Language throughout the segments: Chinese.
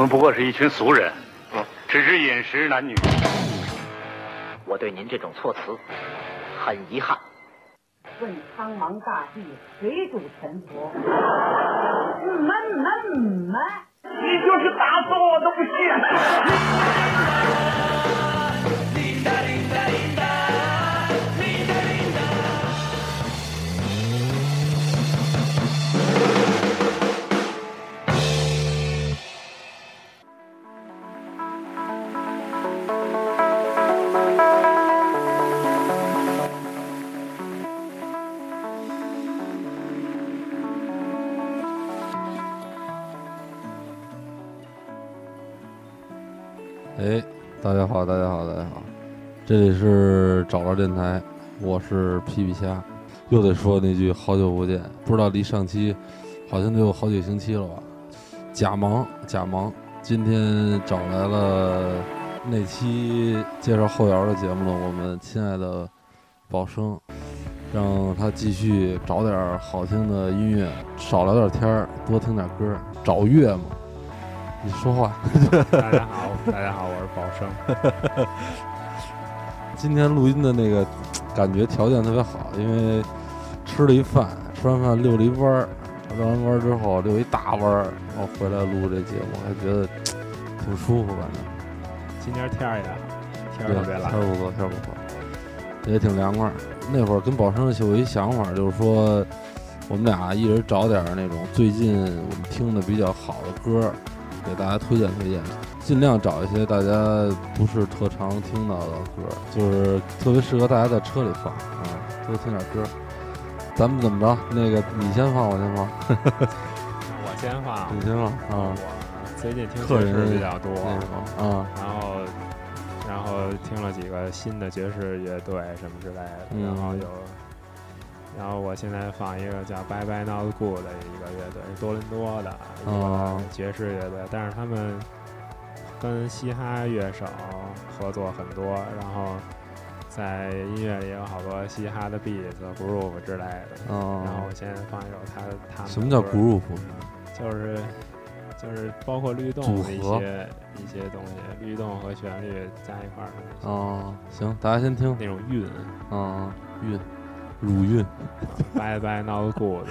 们不过是一群俗人，只是饮食男女。我对您这种措辞很遗憾。问苍茫大地，谁主沉浮？嗯们们们，你就是打死我都不信。这里是找着电台，我是皮皮虾，又得说那句好久不见，不知道离上期好像得有好几个星期了吧？假忙假忙，今天找来了那期介绍后摇的节目了，我们亲爱的宝生，让他继续找点好听的音乐，少聊点天儿，多听点歌，找乐嘛。你说话。大家好，大家好，我是宝生。今天录音的那个感觉条件特别好，因为吃了一饭，吃完饭遛了一弯儿，绕完弯儿之后遛一大弯儿，然后回来录这节目，还觉得挺舒服，反正今天天儿也好，天儿特别蓝天。儿不错，天儿不错，也挺凉快。那会儿跟宝生有一想法，就是说我们俩一人找点儿那种最近我们听的比较好的歌儿，给大家推荐推荐，尽量找一些大家不是特常听到的歌儿，就是特别适合大家在车里放啊，多听点歌儿。咱们怎么着？那个你先放，我先放，我先放，你先放啊。我最近听客爵士比较多，啊，然后然后听了几个新的爵士乐队什么之类的，嗯然后有。然后我现在放一个叫 Bye Bye Not Good 的一个乐队，是多伦多的一哦个爵士乐队，但是他们跟嘻哈乐手合作很多，然后在音乐里有好多嘻哈的 beat、groove 之类的。然后哦我现在放一首他他什么叫 groove？就是就是包括律动的一些一些东西，律动和旋律加一块儿哦，行，大家先听那种韵。嗯，韵，乳韵。Bye bye not good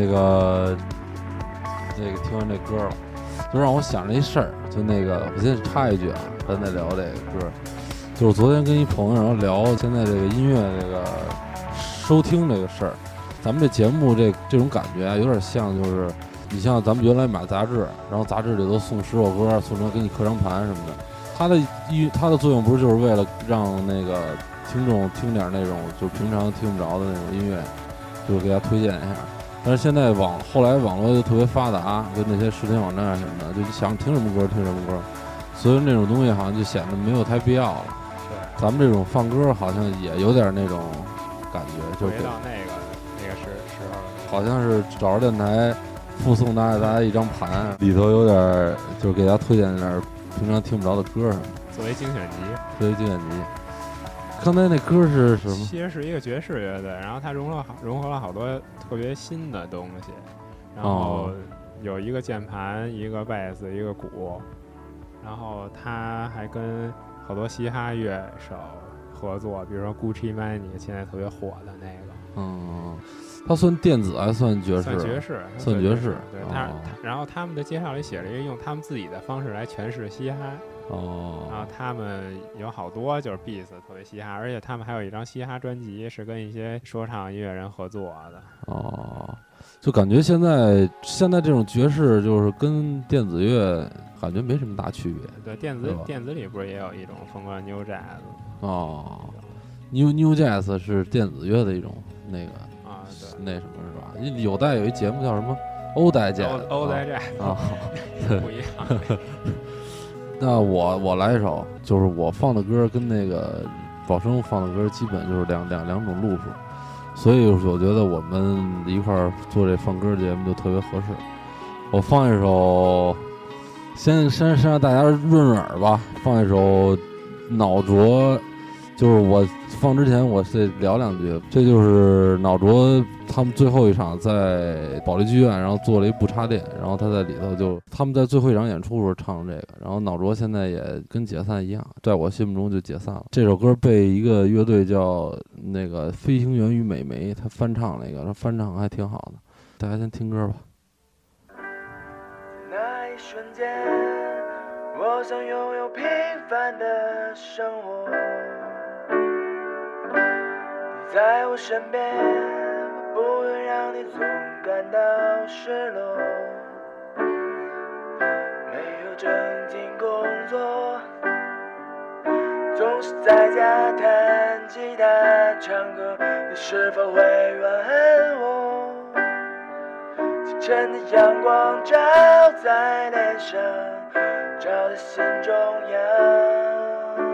那个那个听完这歌了，就让我想着一事儿，就那个我先插一句啊，咱再聊这个歌，就是昨天跟一朋友然后聊现在这个音乐这个收听这个事儿，咱们这节目这这种感觉啊，有点像就是你像咱们原来买杂志，然后杂志里头送十首歌，送成给你刻张盘什么的，它的一它的作用不是就是为了让那个听众听点那种就平常听不着的那种音乐，就是给大家推荐一下。但是现在网后来网络又特别发达，跟那些视频网站什么的，就想听什么歌听什么歌，所以那种东西好像就显得没有太必要了。对，咱们这种放歌好像也有点那种感觉，就回是到那个那个时时候。好像是找着电台附送大家大家一张盘，里头有点就是给大家推荐点平常听不着的歌什么，作为精选集，作为精选集。刚才那歌是什么？其实是一个爵士乐队，然后它融了好融合了好多特别新的东西，然后哦。有一个键盘，一个贝斯，一个鼓，然后他还跟好多嘻哈乐手合作，比如说 Gucci Mane 现在特别火的那个，嗯，它算电子还算爵士？算爵士，算爵士对他然后他们的介绍里写了一个用他们自己的方式来诠释嘻哈，哦然后哦，他们有好多就是 beats 特别嘻哈，而且他们还有一张嘻哈专辑是跟一些说唱音乐人合作的。哦，就感觉现在现在这种爵士就是跟电子乐感觉没什么大区别对，电子电子里不是也有一种风格 New Jazz 哦。New New Jazz 是电子乐的一种那个那什么是吧？有代有一节目叫什么欧代 Jazz，欧欧代 Jazz 啊。不一样。那我我来一首，就是我放的歌跟那个宝生放的歌基本就是两两两种路数，所以我觉得我们一块儿做这放歌节目就特别合适。我放一首，先先先让大家润润耳吧，放一首脑浊，就是我放之前我得聊两句，这就是脑浊他们最后一场在保利剧院，然后做了一不插电，然后他在里头就他们在最后一场演出的时候唱这个，然后脑浊现在也跟解散一样，在我心目中就解散了。这首歌被一个乐队叫那个飞行员与美眉，他翻唱了一个，他翻唱还挺好的，大家先听歌吧。那一瞬间，我想拥有平凡的生活。在我身边，我不愿让你总感到失落。没有正经工作，总是在家弹吉他唱歌，你是否会怨恨我？清晨的阳光照在脸上，照在心中央。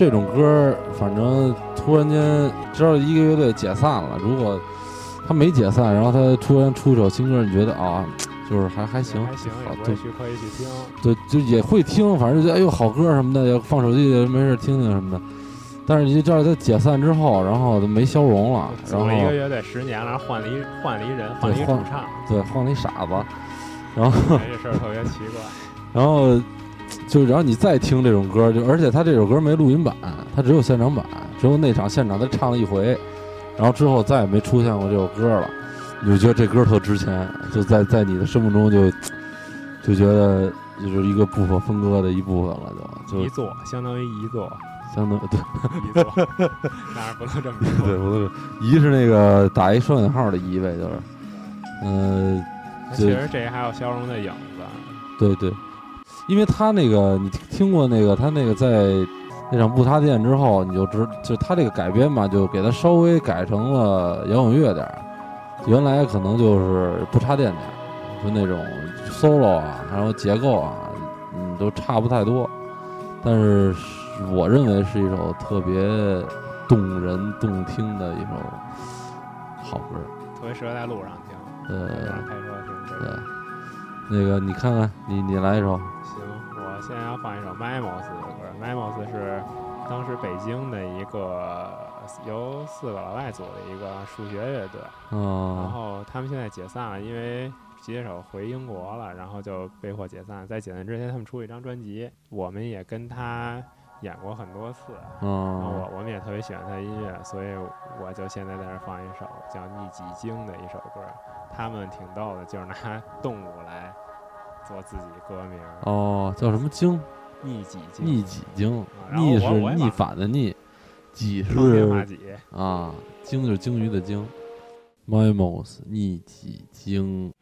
这种歌儿，反正突然间知道一个乐队解散了，如果他没解散，然后他突然出一首新歌，你觉得啊，就是还还行，还行，好就也不会去听。对，就也会听，反正就哎呦好歌什么的，放手机里没事听听什么的。但是你知道他解散之后，然后就没消融了，然后一个乐队十年了，换了一换了一人，换了一主唱，对换了一傻子，然后哎这事儿特别奇怪。然后就然后你再听这种歌，就而且他这首歌没录音版，他只有现场版，只有那场现场他唱了一回，然后之后再也没出现过这首歌了，你就觉得这歌特值钱，就在在你的生命中就就觉得就是一个不可分割的一部分了，就。就一座相当于一座，相当对。一座，当然不能这么说。对，我都一是那个打一双引号的一呗，就是，嗯、其实这还有消融的影子，对对，因为他那个你听听过那个他那个在那场不塌店之后，你就知就他这个改编吧，就给他稍微改成了摇滚乐点儿，原来可能就是不插电点儿，就那种 solo 啊，然后结构啊，嗯，都差不太多，但是我认为是一首特别动人动听的一首好歌，特别适合在路上听，呃路上开车听对。，那个你看看。你你来一首，现在要放一首 Memos 的歌。Memos 是当时北京的一个由四个老外组的一个数学乐队，然嗯后他们现在解散了，因为吉他手回英国了，然后就被迫解散。在解散之前，他们出了一张专辑，我们也跟他演过很多次。然后嗯我我们也特别喜欢他的音乐，所以我就现在在这放一首叫《逆几经》的一首歌。他们挺逗的，就是拿 动物来做自己歌名，哦，叫什么经？逆几经。逆己经？逆是逆反的逆，几方天画是戟。啊，鲸就是鲸鱼的鲸。Mimos 逆几经。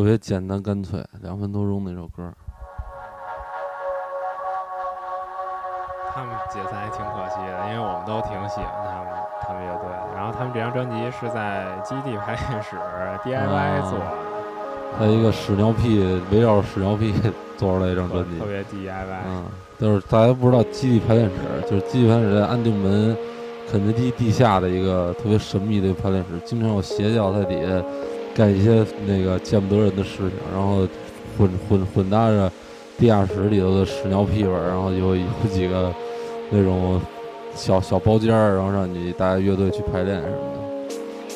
特别简单干脆，两分多钟那首歌。他们解散也挺可惜的，因为我们都挺喜欢他们他们乐队的。然后他们这张专辑是在基地排练室 DIY 做的，还有一个屎尿屁围绕屎尿屁 做出来一张专辑特，别 DIY。嗯，就是大家不知道基地排练室，就是基地排练室在安定门肯德基地下的一个特别神秘的一个排练室，经常有邪教在底下干一些那个见不得人的事情，然后混混混搭着地下室里头的屎尿屁味儿，然后有有几个那种小小包间儿，然后让你大家乐队去排练什么的。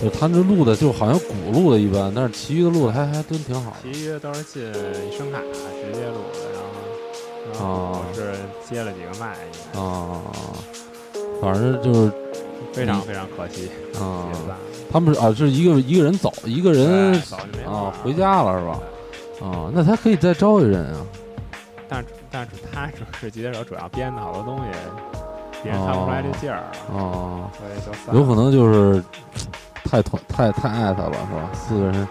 就他那录的就好像鼓录的一般，但是其余的录的还还真挺好。其余都是进声卡直接录的，然后然后哦我是接了几个麦，啊，反正就是非常非常可惜。啊他们是啊，是一个一个人走，一个人早就没啊回家了是吧？啊，那他可以再招一人啊。但是但是他主是吉他手，主要编的好多东西，别人看不出来这劲儿了，哦，所以就散了有可能就是太团太太爱他了是吧？四个人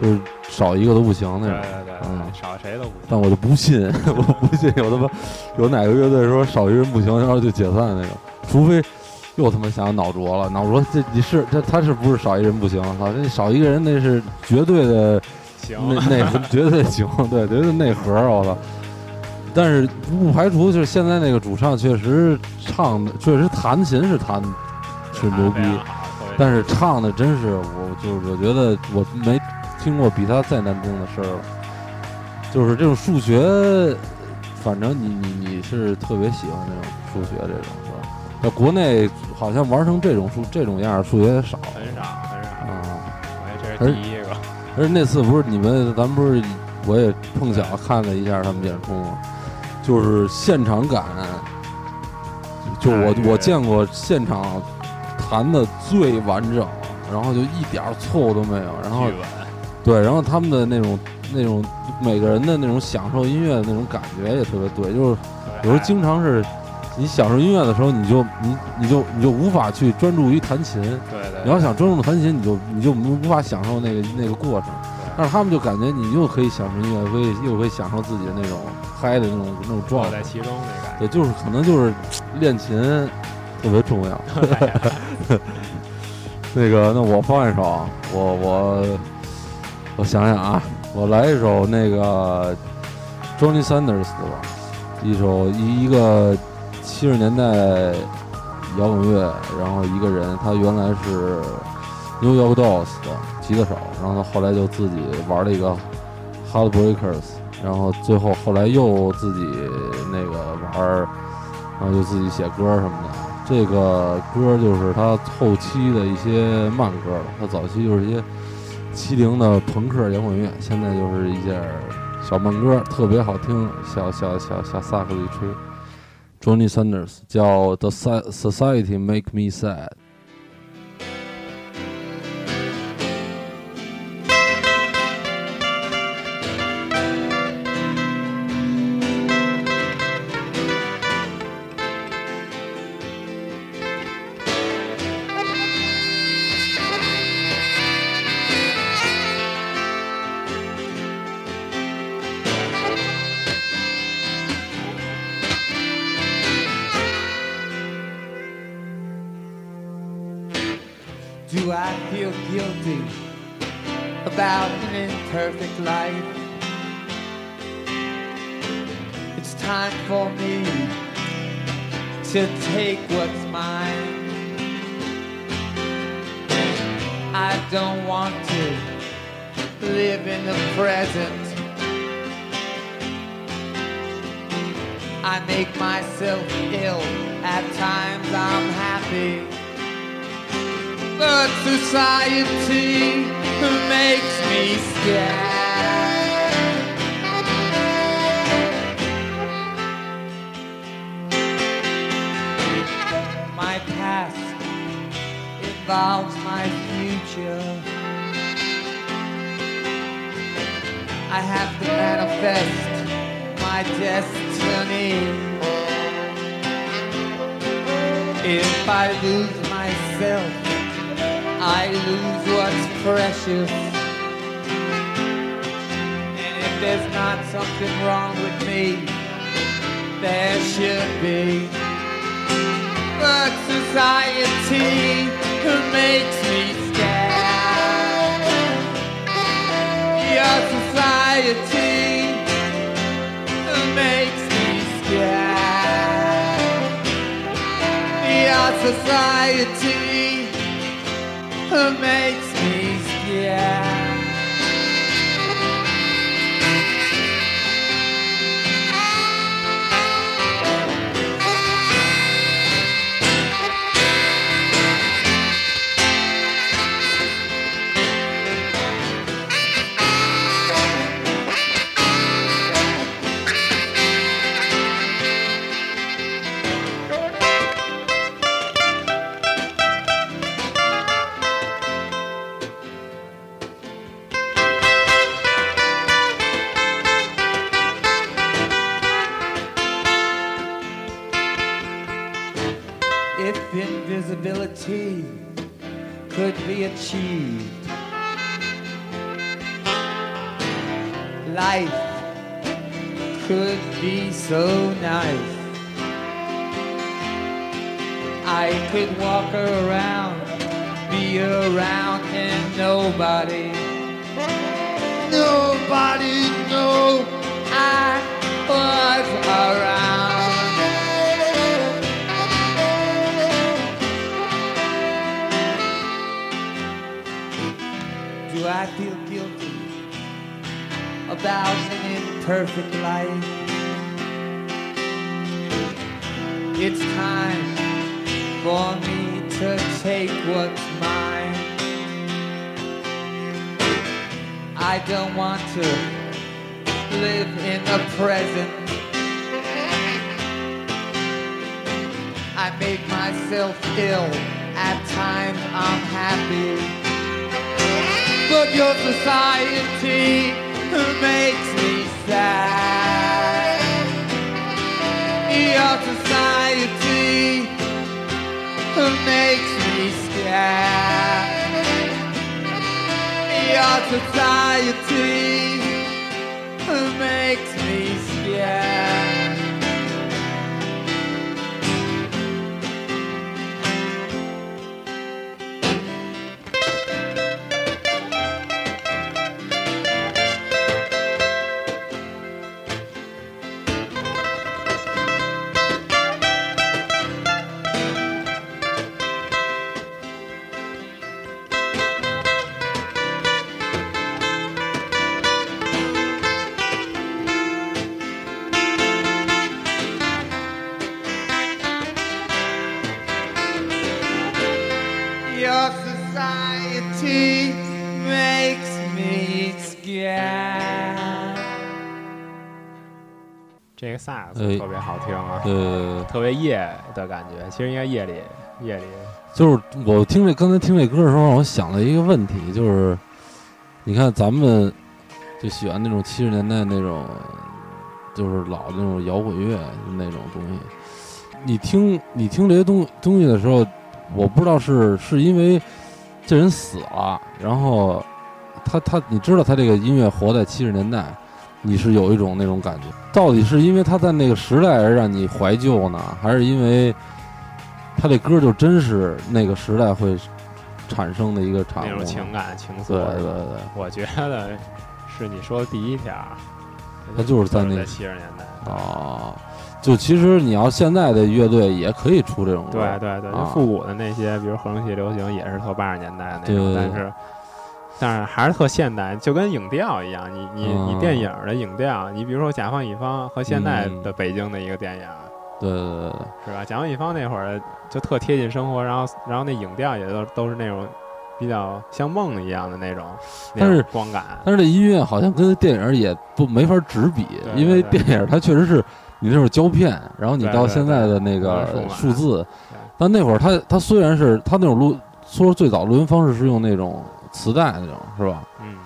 就是少一个都不行那对种。对对嗯对，少谁都不行。但我就不信，我不信有他妈有哪个乐队说少一人不行，然后就解散那种，除非又他妈想脑浊了，脑浊这你是这他是不是少一人不行？操，这少一个人那是绝对的行，内内核绝对行，对，绝对内核，我操！但是不排除就是现在那个主唱确实唱的，确实弹琴是弹是牛逼，但是唱的真是我就是我觉得我没听过比他再难听的事儿了。就是这种数学，反正你你你是特别喜欢这种数学这种是吧？在国内好像玩成这种数这种样儿数学少很少很少，啊。我也这是第一个。而且那次不是你们，咱们不是我也碰巧看了一下他们演出吗？就是现场感，就我哎我见过现场弹的最完整，然后就一点儿错误都没有，然后，对，然后他们的那种那种每个人的那种享受音乐的那种感觉也特别对，就是有时候经常是你享受音乐的时候，你就你你就你就无法去专注于弹琴，对对，你要想专注弹琴，你就你就无无法享受那个那个过程。但是他们就感觉你又可以享受音乐，可以又可以享受自己的那种嗨的那种那种状态在。其中对，就是可能就是练琴特别重要。那个，那我放一首啊，我我我想想啊，我来一首那个 Johnny Sanders 的吧，一首一一个七十年代摇滚乐，然后一个人，他原来是 New York Dolls 的吉他手，然后他后来就自己玩了一个 Heartbreakers，然后最后后来又自己那个玩，然后就自己写歌什么的。这个歌就是他后期的一些慢歌了，他早期就是一些七零的朋克摇滚乐，现在就是一些小慢歌，特别好听，小小小小萨克斯一吹。Johnny Sanders 叫《The Society Make Me Sad》。To take what's mine. I don't want to live in the present. I make myself ill. At times I'm happy but society makes me scared. Involves my future. I have to manifest my destiny. If I lose myself, I lose what's precious. And if there's not something wrong with me. There should be. But society makes me scared. Your society makes me scared. Your society makes I could walk around, be around, and nobody, nobody know I was around. Do I feel guilty about an imperfect life? It's time for me to take what's mine. I don't want to live in the present. I make myself ill. At times I'm happy. But your society makes me sad. Your society makes me scared. Your society makes me scared. 萨克哎斯特别好听啊，呃，特别夜的感觉。其实应该夜里夜里就是我听这刚才听这歌的时候，让我想了一个问题，就是你看咱们就喜欢那种七十年代那种，就是老的那种摇滚乐那种东西。你听你听这些东东西的时候，我不知道是是因为这人死了，然后他他你知道他这个音乐活在七十年代，你是有一种那种感觉。到底是因为他在那个时代而让你怀旧呢，还是因为他这歌就真是那个时代会产生的一个产物？那种情感情愫。对对对，我觉得是你说的第一条，他就是在那在七十年代。哦，就其实你要现在的乐队也可以出这种歌，对对对，就啊复古的那些，比如合成器流行，也是特八十年代那种，对对对但是但是还是特现代，就跟影调一样。你你你嗯电影的影调，你比如说《甲方乙方》和现在嗯的北京的一个电影，对对对对是吧？甲方乙方那会儿就特贴近生活，然后然后那影调也都都是那种比较像梦一样的那种，但是光感。但是这音乐好像跟电影也不没法直比，对因为电影它确实是你那会儿胶片，然后你到现在的那个数字对，但那会儿它它虽然是它那种录，说最早录音方式是用那种磁带那种是吧？嗯，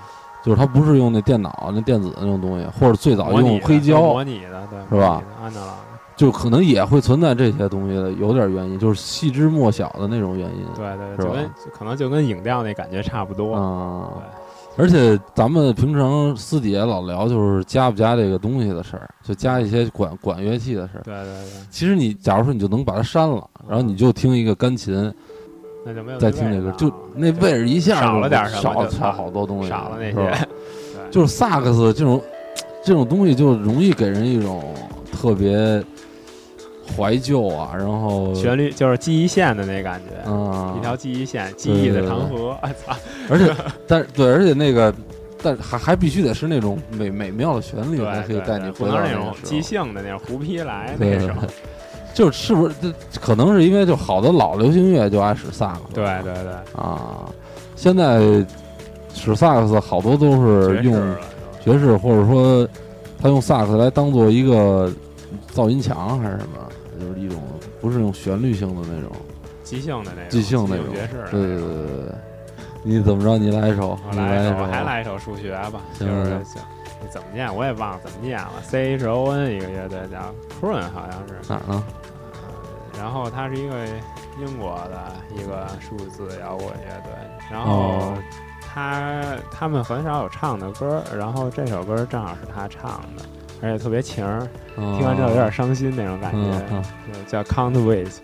就是它不是用那电脑那电子那种东西，或者最早用黑胶模，拟的，对，是吧？安德朗，就可能也会存在这些东西的，有点原因，就是细枝末小的那种原因。对对，就跟可能就跟影调那感觉差不多。嗯，而且咱们平常私底下老聊，就是加不加这个东西的事儿，就加一些管管乐器的事儿。对对对，其实你假如说你就能把它删了，然后你就听一个钢琴，那就没有再听这歌，就那位置一下少了点什么少就少好多东西，少了那些，就是萨克斯这种这种东西，就容易给人一种特别怀旧啊，然后旋律就是记忆线的那感觉，嗯，一条记忆线，记忆的长河。我操！而且，但对，而且那个，但还还必须得是那种美美妙的旋律，才可以带你回到那种即兴的那种胡皮来对那种。就是不是？这可能是因为就好多老流行乐就爱使萨克斯，对对对，啊，现在使萨克斯好多都是用爵士或者说他用萨克斯来当做一个噪音墙还是什么，就是一种不是用旋律性的那种。即兴的那种，即兴那种。爵士的对对。对对对。你怎么着？你来一首，我来一首，还来一首数学吧，就行。是行。你怎么念？我也忘了怎么念了，C H O N 一个乐队叫 Croon 好像是，哪儿呢？然后它是一个英国的一个数字摇滚乐队，然后哦。他他们很少有唱的歌，然后这首歌正好是他唱的，而且特别情儿，听完之后有点伤心那种感觉，叫 Count Ways。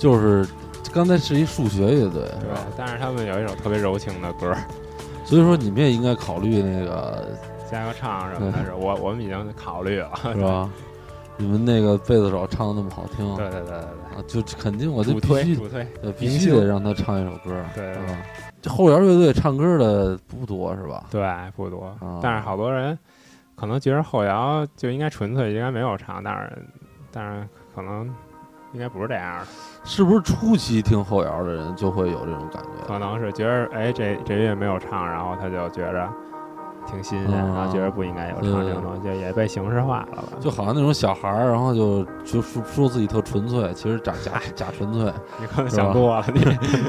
就是刚才是一数学乐队，是对吧？，但是他们有一首特别柔情的歌，所以说你们也应该考虑那个，加个唱什么的，是我我们已经考虑了，是吧？你们那个贝斯手唱的那么好听，对对对对啊，就肯定我对，就必须必须得让他唱一首歌，对吧？这后摇乐队唱歌的不多是吧？对不多。啊，但是好多人可能觉得后摇就应该纯粹，应该没有唱，但是但是可能应该不是这样的，是不是初期听后摇的人就会有这种感觉？可能是觉得哎这这乐没有唱，然后他就觉着挺新鲜，嗯然后觉得不应该有唱这种东西，就也被形式化了吧？就好像那种小孩儿，然后就就说说自己特纯粹，其实假假 假纯粹。你可能想多了，你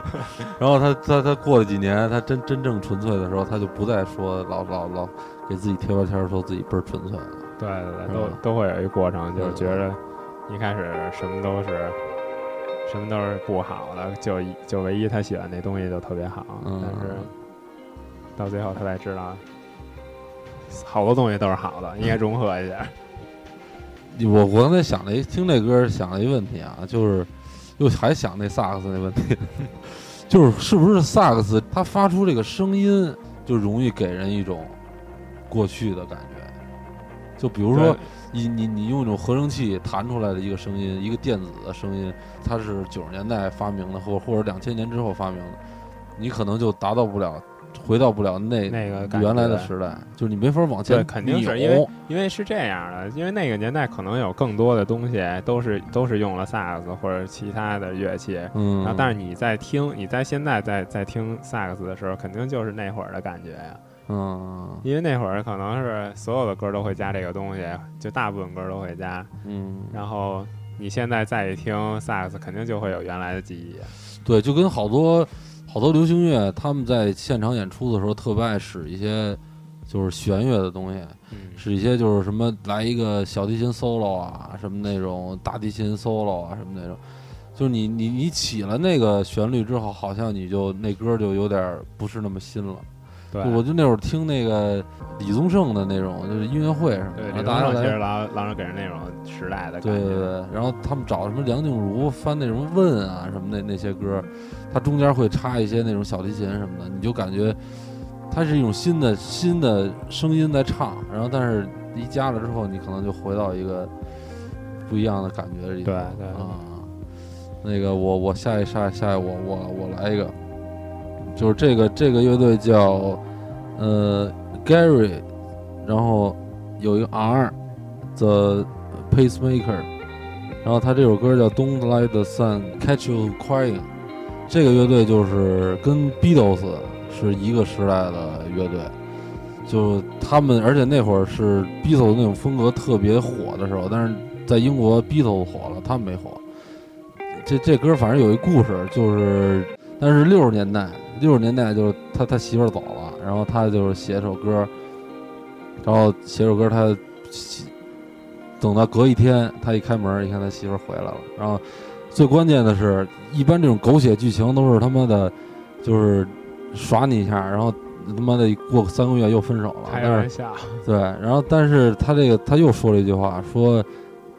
然后他他他过了几年，他真真正纯粹的时候，他就不再说老老老给自己贴标签儿，说自己倍儿纯粹了。对对对，嗯都都会有一过程，就是觉着一开始什么都是什么都是不好的，就一就唯一他喜欢那东西就特别好，嗯但是到最后他才知道，好多东西都是好的，应该融合一下。我我刚才想了一听这歌，想了一问题啊，就是又还想那萨克斯那问题，就是是不是萨克斯它发出这个声音就容易给人一种过去的感觉？就比如说你你你用一种合成器弹出来的一个声音，一个电子的声音，它是九十年代发明的，或或者两千年之后发明的，你可能就达到不了，回到不了那那个原来的时代，就是你没法往前对，肯定是因为因为是这样的，因为那个年代可能有更多的东西都是都是用了萨克斯或者其他的乐器，嗯，然后但是你在听你在现在在在听萨克斯的时候，肯定就是那会儿的感觉呀。嗯因为那会儿可能是所有的歌都会加这个东西，就大部分歌都会加。嗯，然后你现在再一听萨克斯，肯定就会有原来的记忆。对，就跟好多好多流行乐，他们在现场演出的时候特别爱使一些就是弦乐的东西，嗯，使一些就是什么来一个小提琴 solo 啊，什么那种大提琴 solo 啊，什么那种。就是你你你起了那个旋律之后，好像你就那歌就有点不是那么新了。对，我就那会儿听那个李宗盛的那种，就是音乐会什么的，对，然后这当其实大家来，老老是给人那种时代的感觉。对对对，然后他们找什么梁静茹翻那什么问啊什么的那些歌，它中间会插一些那种小提琴什么的，你就感觉它是一种新的新的声音在唱，然后但是一加了之后，你可能就回到一个不一样的感觉里头。对对啊，那个我我下一下下一我我我来一个，就是这个这个乐队叫呃 Gary，然后有一个 R The Pacemaker，然后他这首歌叫 Don't Let the Sun Catch You Crying，这个乐队就是跟 Beatles 是一个时代的乐队。就他们，而且那会儿是 Beatles 那种风格特别火的时候，但是在英国 Beatles 火了，他们没火。这这歌反正有一故事，就是但是六十年代，六十年代就是他他媳妇儿走了，然后他就是写首歌，然后写首歌他等到隔一天，他一开门一看他媳妇儿回来了，然后最关键的是，一般这种狗血剧情都是他妈的，就是耍你一下，然后他妈的过三个月又分手了，开但是玩笑，对，然后但是他这个他又说了一句话，说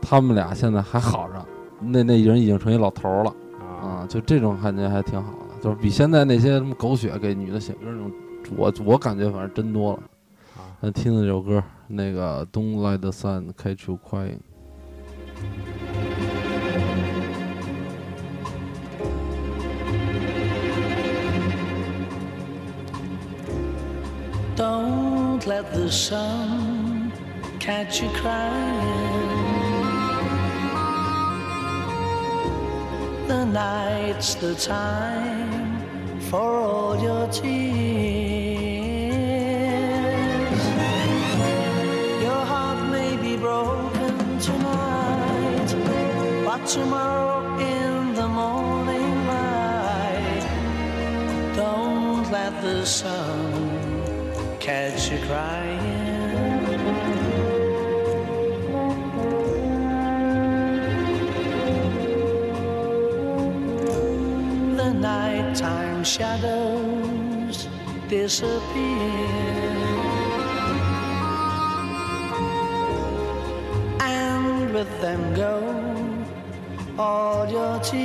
他们俩现在还好着，那那人已经成一老头儿了啊，啊，就这种感觉还挺好的，就是比现在那些什么狗血给女的写歌那种，我我感觉反正真多了。啊咱听的这首歌，那个 Don't Let the Sun Catch You Crying。Don't let the sun catch you crying. The night's the time for all your tears. Your heart may be broken tonight, but tomorrow in the morning light, don't let the sun catch you crying. Nighttime shadows disappear. And with them go all your tears.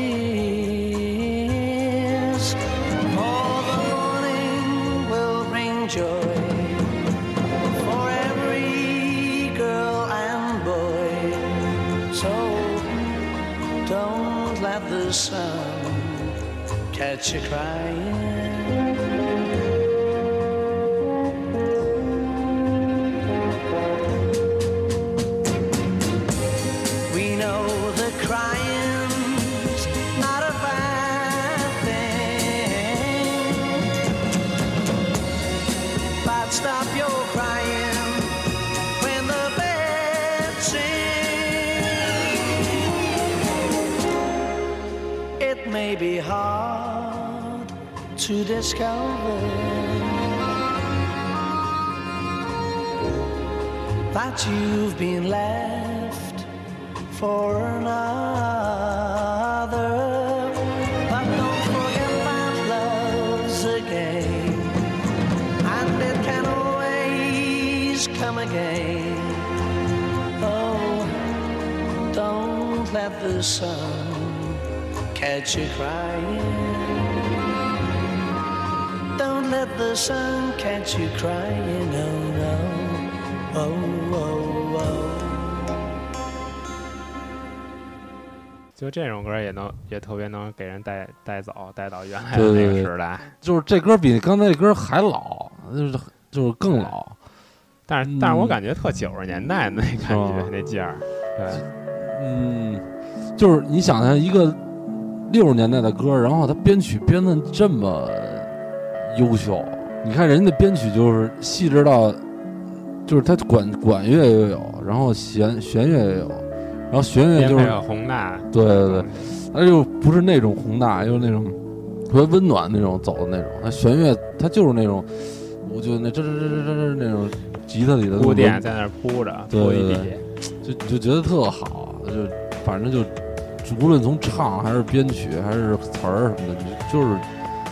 For the morning will bring joy for every girl and boy. So don't let the sun catch you crying. To discover that you've been left for another. But don't forget that love's a game, and it can always come again. Oh, don't let the sun catch you crying. Don't let the sun catch you crying, no, no. Oh, oh, oh. 就这种歌也能也特别能给人带带走，带到原来的那个时代。就是这歌比刚才这歌还老，就是就是更老。但是但是我嗯感觉特九十年代那感觉那劲儿，对，嗯，就是你想想一个六十年代的歌，然后他编曲编的这么优秀，你看人家的编曲就是细致到，就是他管管乐也有，然后弦弦乐也有，然后弦乐就是宏大，对对对，他就不是那种宏大，又是那种特别温暖那种走的那种，他弦乐他就是那种，我就那吱吱吱吱吱那种吉他里的那种铺垫在那儿铺着，对对地，就就觉得特好，就反正就无论从唱还是编曲还是词儿什么的，就就是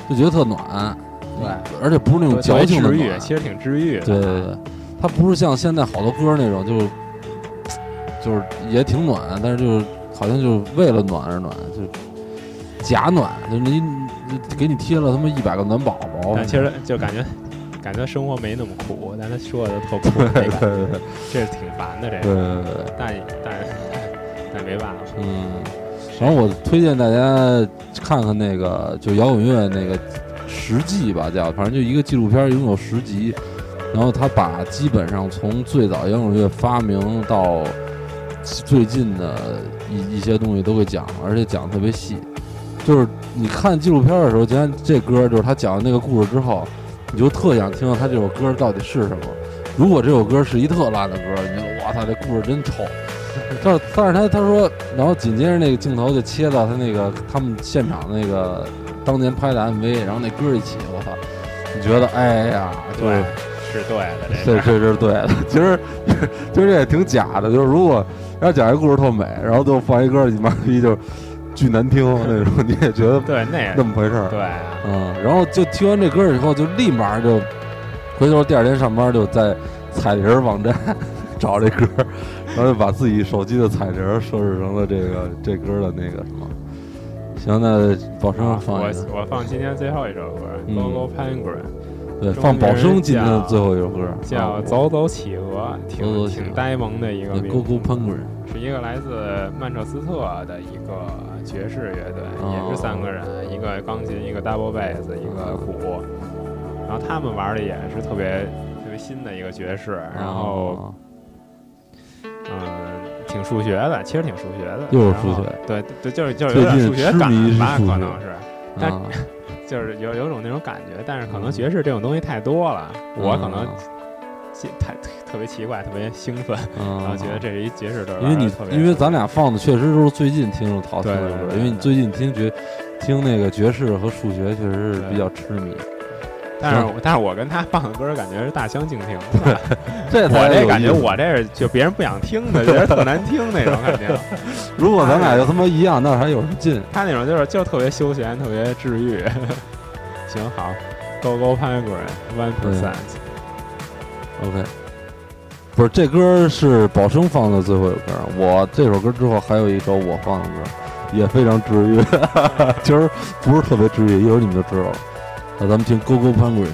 就觉得特暖，对，而且不是那种矫情的治愈，其实挺治愈的。对对对，它不是像现在好多歌那种，就就是也挺暖，但是就是好像就是为了暖而暖，就是假暖，就是你你给你贴了他妈一百个暖宝宝，但其实就感觉感觉生活没那么苦，但他说的特苦那对对，对这是挺烦的这对个，对对。但但但没办法，嗯，然后我推荐大家看看那个就摇滚乐那个十季吧，叫反正就一个纪录片，一共有十集。然后他把基本上从最早摇滚乐发明到最近的一一些东西都给讲了，而且讲得特别细。就是你看纪录片的时候，讲这歌就是他讲的那个故事之后，你就特想听到他这首歌到底是什么。如果这首歌是一特烂的歌，你就哇操，这故事真丑。但但是他他说，然后紧接着那个镜头就切到他那个他们现场那个当年拍的 MV，然后那歌一起，我操，你觉得哎呀，就是对，是对的，这这是这是对的。其实 其实这也挺假的，就是如果要讲一故事特美，然后就放一歌，你妈逼就巨难听那种，你也觉得对那也那么回事儿。对，嗯，然后就听完这歌以后，就立马就回头第二天上班就在彩铃网站找这歌，然后就把自己手机的彩铃设置成了这个这歌的那个什么。行，那宝生放一个，我放今天最后一首歌《嗯。Go Go Penguin》，对，放宝生今天的最后一首歌，叫啊《走走企鹅》，挺挺呆萌的一个对名 Go Go 字 Penguin，是一个来自曼彻斯特的一个爵士乐队，哦也是三个人，一个钢琴，一个 double bass，一个鼓。然后他们玩的也是特别特别新的一个爵士，然后哦。嗯，挺数学的，其实挺数学的，又是数学，对对，就是 就是有点数学感吧，可能是，但啊，就是有有种那种感觉，但是可能爵士这种东西太多了，我可能太特别奇怪，特别兴奋，嗯然后觉得这是一爵士队，因为你特别因为咱俩放的确实都是最近听的陶听的歌，因为你最近听爵听那个爵士和数学确实是比较痴迷，但是我但是我跟他放的歌感觉是大相径庭。这我这感觉我这是就别人不想听的，觉得特难听那种感觉。如果咱俩就他妈一样，那还有什么劲？他那种就是就特别休闲，特别治愈。行好，Go Go Penguin One Percent。OK，不是这歌是宝生放的最后一首歌，我这首歌之后还有一首我放的歌，也非常治愈，其实不是特别治愈，一会儿你们就知道了。那咱们听《Go Go Penguin》。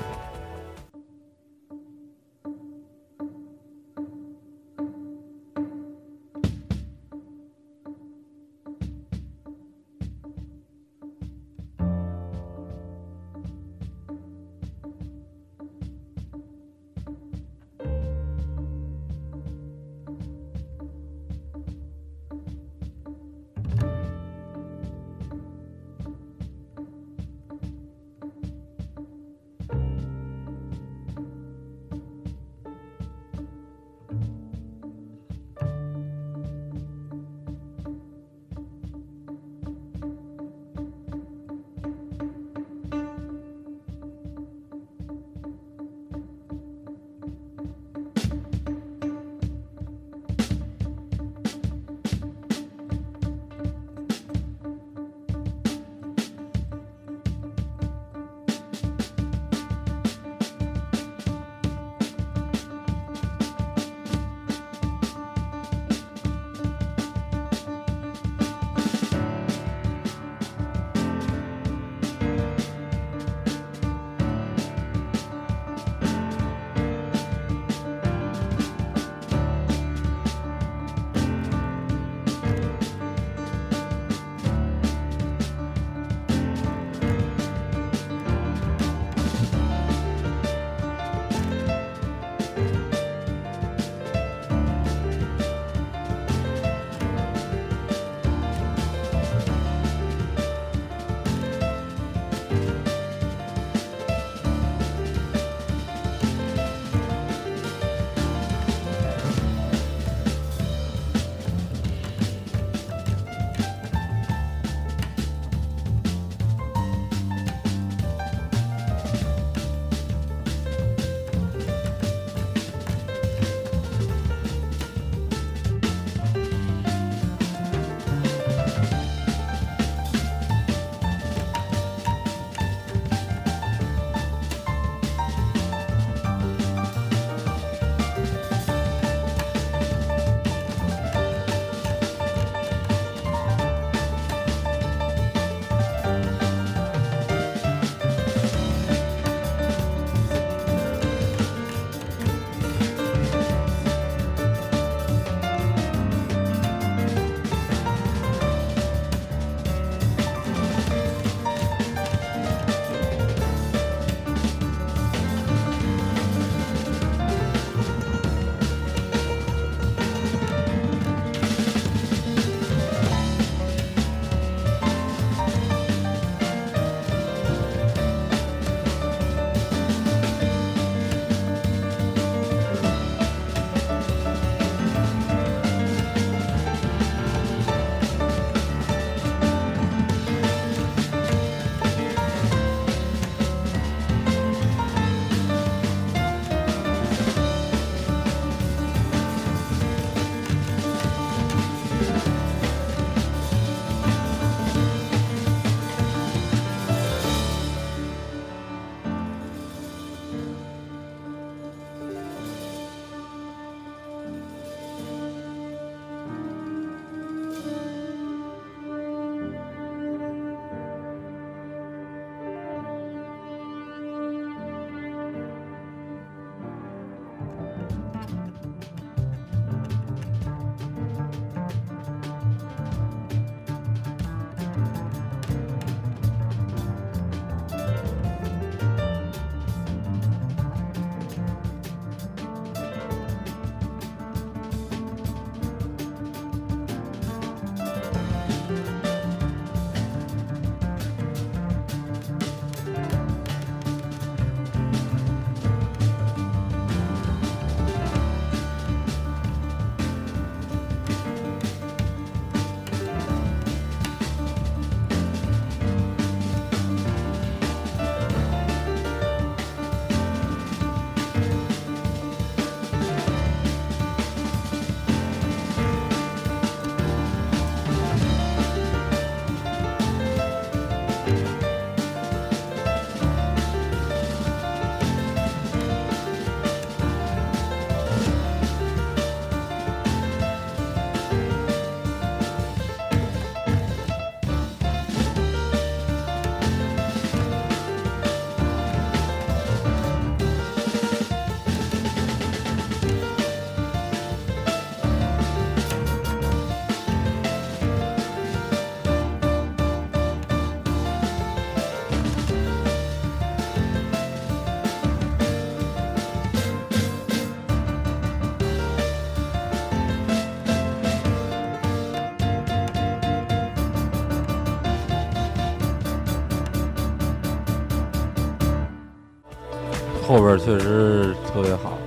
确实特别好，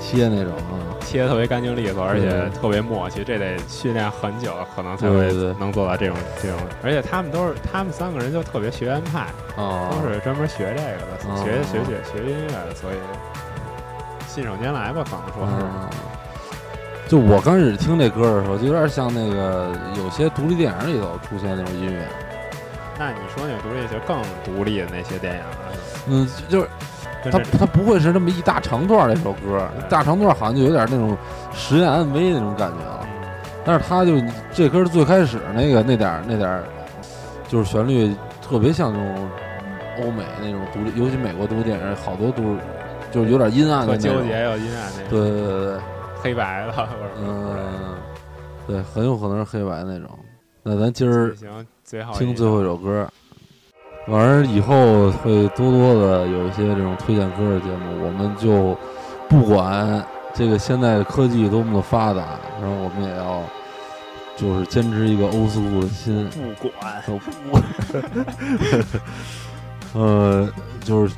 切那种啊。切的特别干净利索，而且特别默契，这得训练很久，可能才会对对对能做到这种这种。而且他们都是，他们三个人就特别学院派，哦，都是专门学这个的，哦学学学学音乐的，所以信手拈来吧，可能说是。嗯，就我刚开始听这歌的时候，就有点像那个有些独立电影里头出现那种音乐，那你说那个独立就更独立的那些电影了，嗯，就是它跟这它不会是那么一大长段儿那首歌，对大长段儿好像就有点那种实验 MV 那种感觉了。嗯但是它就这歌最开始那个那点儿那点儿，就是旋律特别像那种欧美那种独立，尤其美国独立电影，好多都是就是有点阴暗的特那种。纠结又阴暗那种，对对对对，黑白的嗯，对，很有可能是黑白那种。那咱今儿听最后一首歌，完儿以后会多多的有一些这种推荐歌的节目，我们就不管这个现在的科技多么的发达，然后我们也要就是坚持一个欧斯库的心，不管都不，呃，就是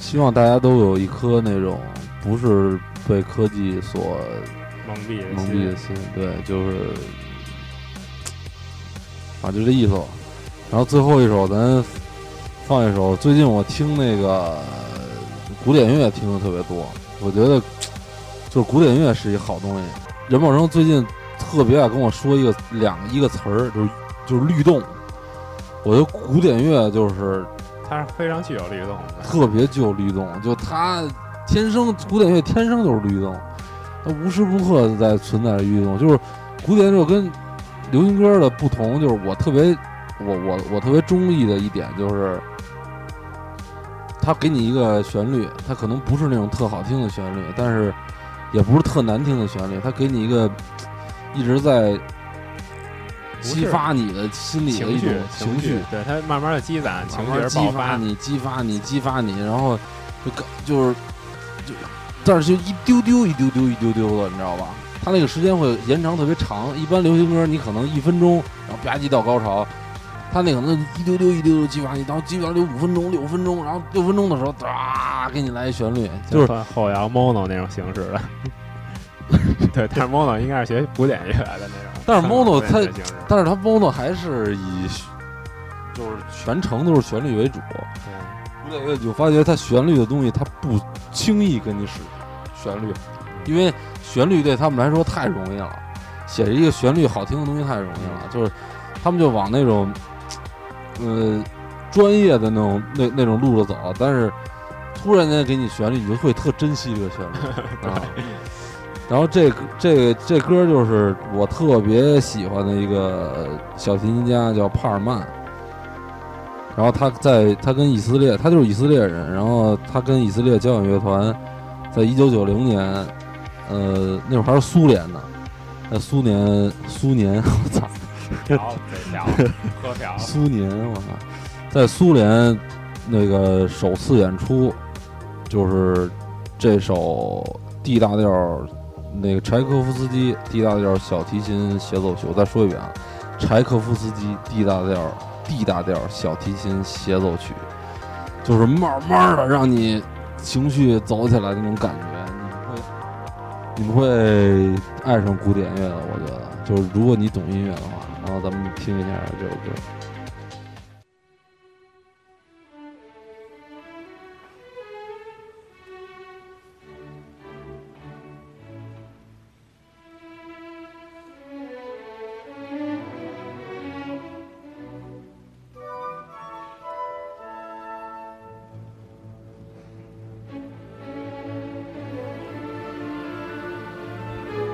希望大家都有一颗那种不是被科技所蒙蔽蒙蔽的心，对，就是啊，就这意思吧。然后最后一首，咱放一首。最近我听那个古典音乐听的特别多，我觉得就是古典音乐是一好东西。任宝生最近特别爱跟我说一个两一个词儿，就是就是律动。我觉得古典乐就是它是非常具有律动的。特别具有律动，就它天生古典乐天生就是律动，它无时不刻的在存在着律动。就是古典乐跟流行歌的不同，就是我特别我我我特别中意的一点就是，它给你一个旋律，它可能不是那种特好听的旋律，但是也不是特难听的旋律，他给你一个一直在激发你的心里的一情种绪，情绪。对它慢慢的积攒，情绪爆发。激发你，激发你，激发你，然后就感就是就，但是就一丢丢一丢丢一丢丢的，你知道吧？它那个时间会延长特别长。一般流行歌你可能一分钟，然后吧唧到高潮，它那可能一丢丢一丢丢激发你，然后基本上就五分钟、六分钟，然后六分钟的时候，哒给你来一旋律，就是算后摇 mono 那种形式的。对，但是 mono 应该是学古典乐的那种。但是 mono 它但是它 mono 还是以就是全程都是旋律为主。古典乐就发觉它旋律的东西，它不轻易跟你使旋律，因为旋律对他们来说太容易了，写一个旋律好听的东西太容易了，就是他们就往那种呃专业的那种那那种路子走，但是突然间给你旋律，你就会特珍惜这个旋律 啊。然后这这个这歌就是我特别喜欢的一个小提琴家，叫帕尔曼。然后他在他跟以色列，他就是以色列人。然后他跟以色列交响乐团，在一九九零年，呃，那会儿还是苏联呢，在苏联苏联，我操，苏联，我操，在苏联那个首次演出，就是这首 D 大调，那个柴可夫斯基 D 大调小提琴协奏曲。我再说一遍啊，柴可夫斯基 D 大调 D 大调小提琴协奏曲，就是慢慢的让你情绪走起来那种感觉，你们会你们会爱上古典乐的。我觉得，就是如果你懂音乐的话，然后咱们听一下这首歌。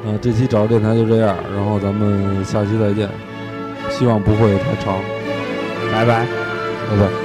啊，这期找电台就这样，然后咱们下期再见，希望不会太长，拜拜。拜拜。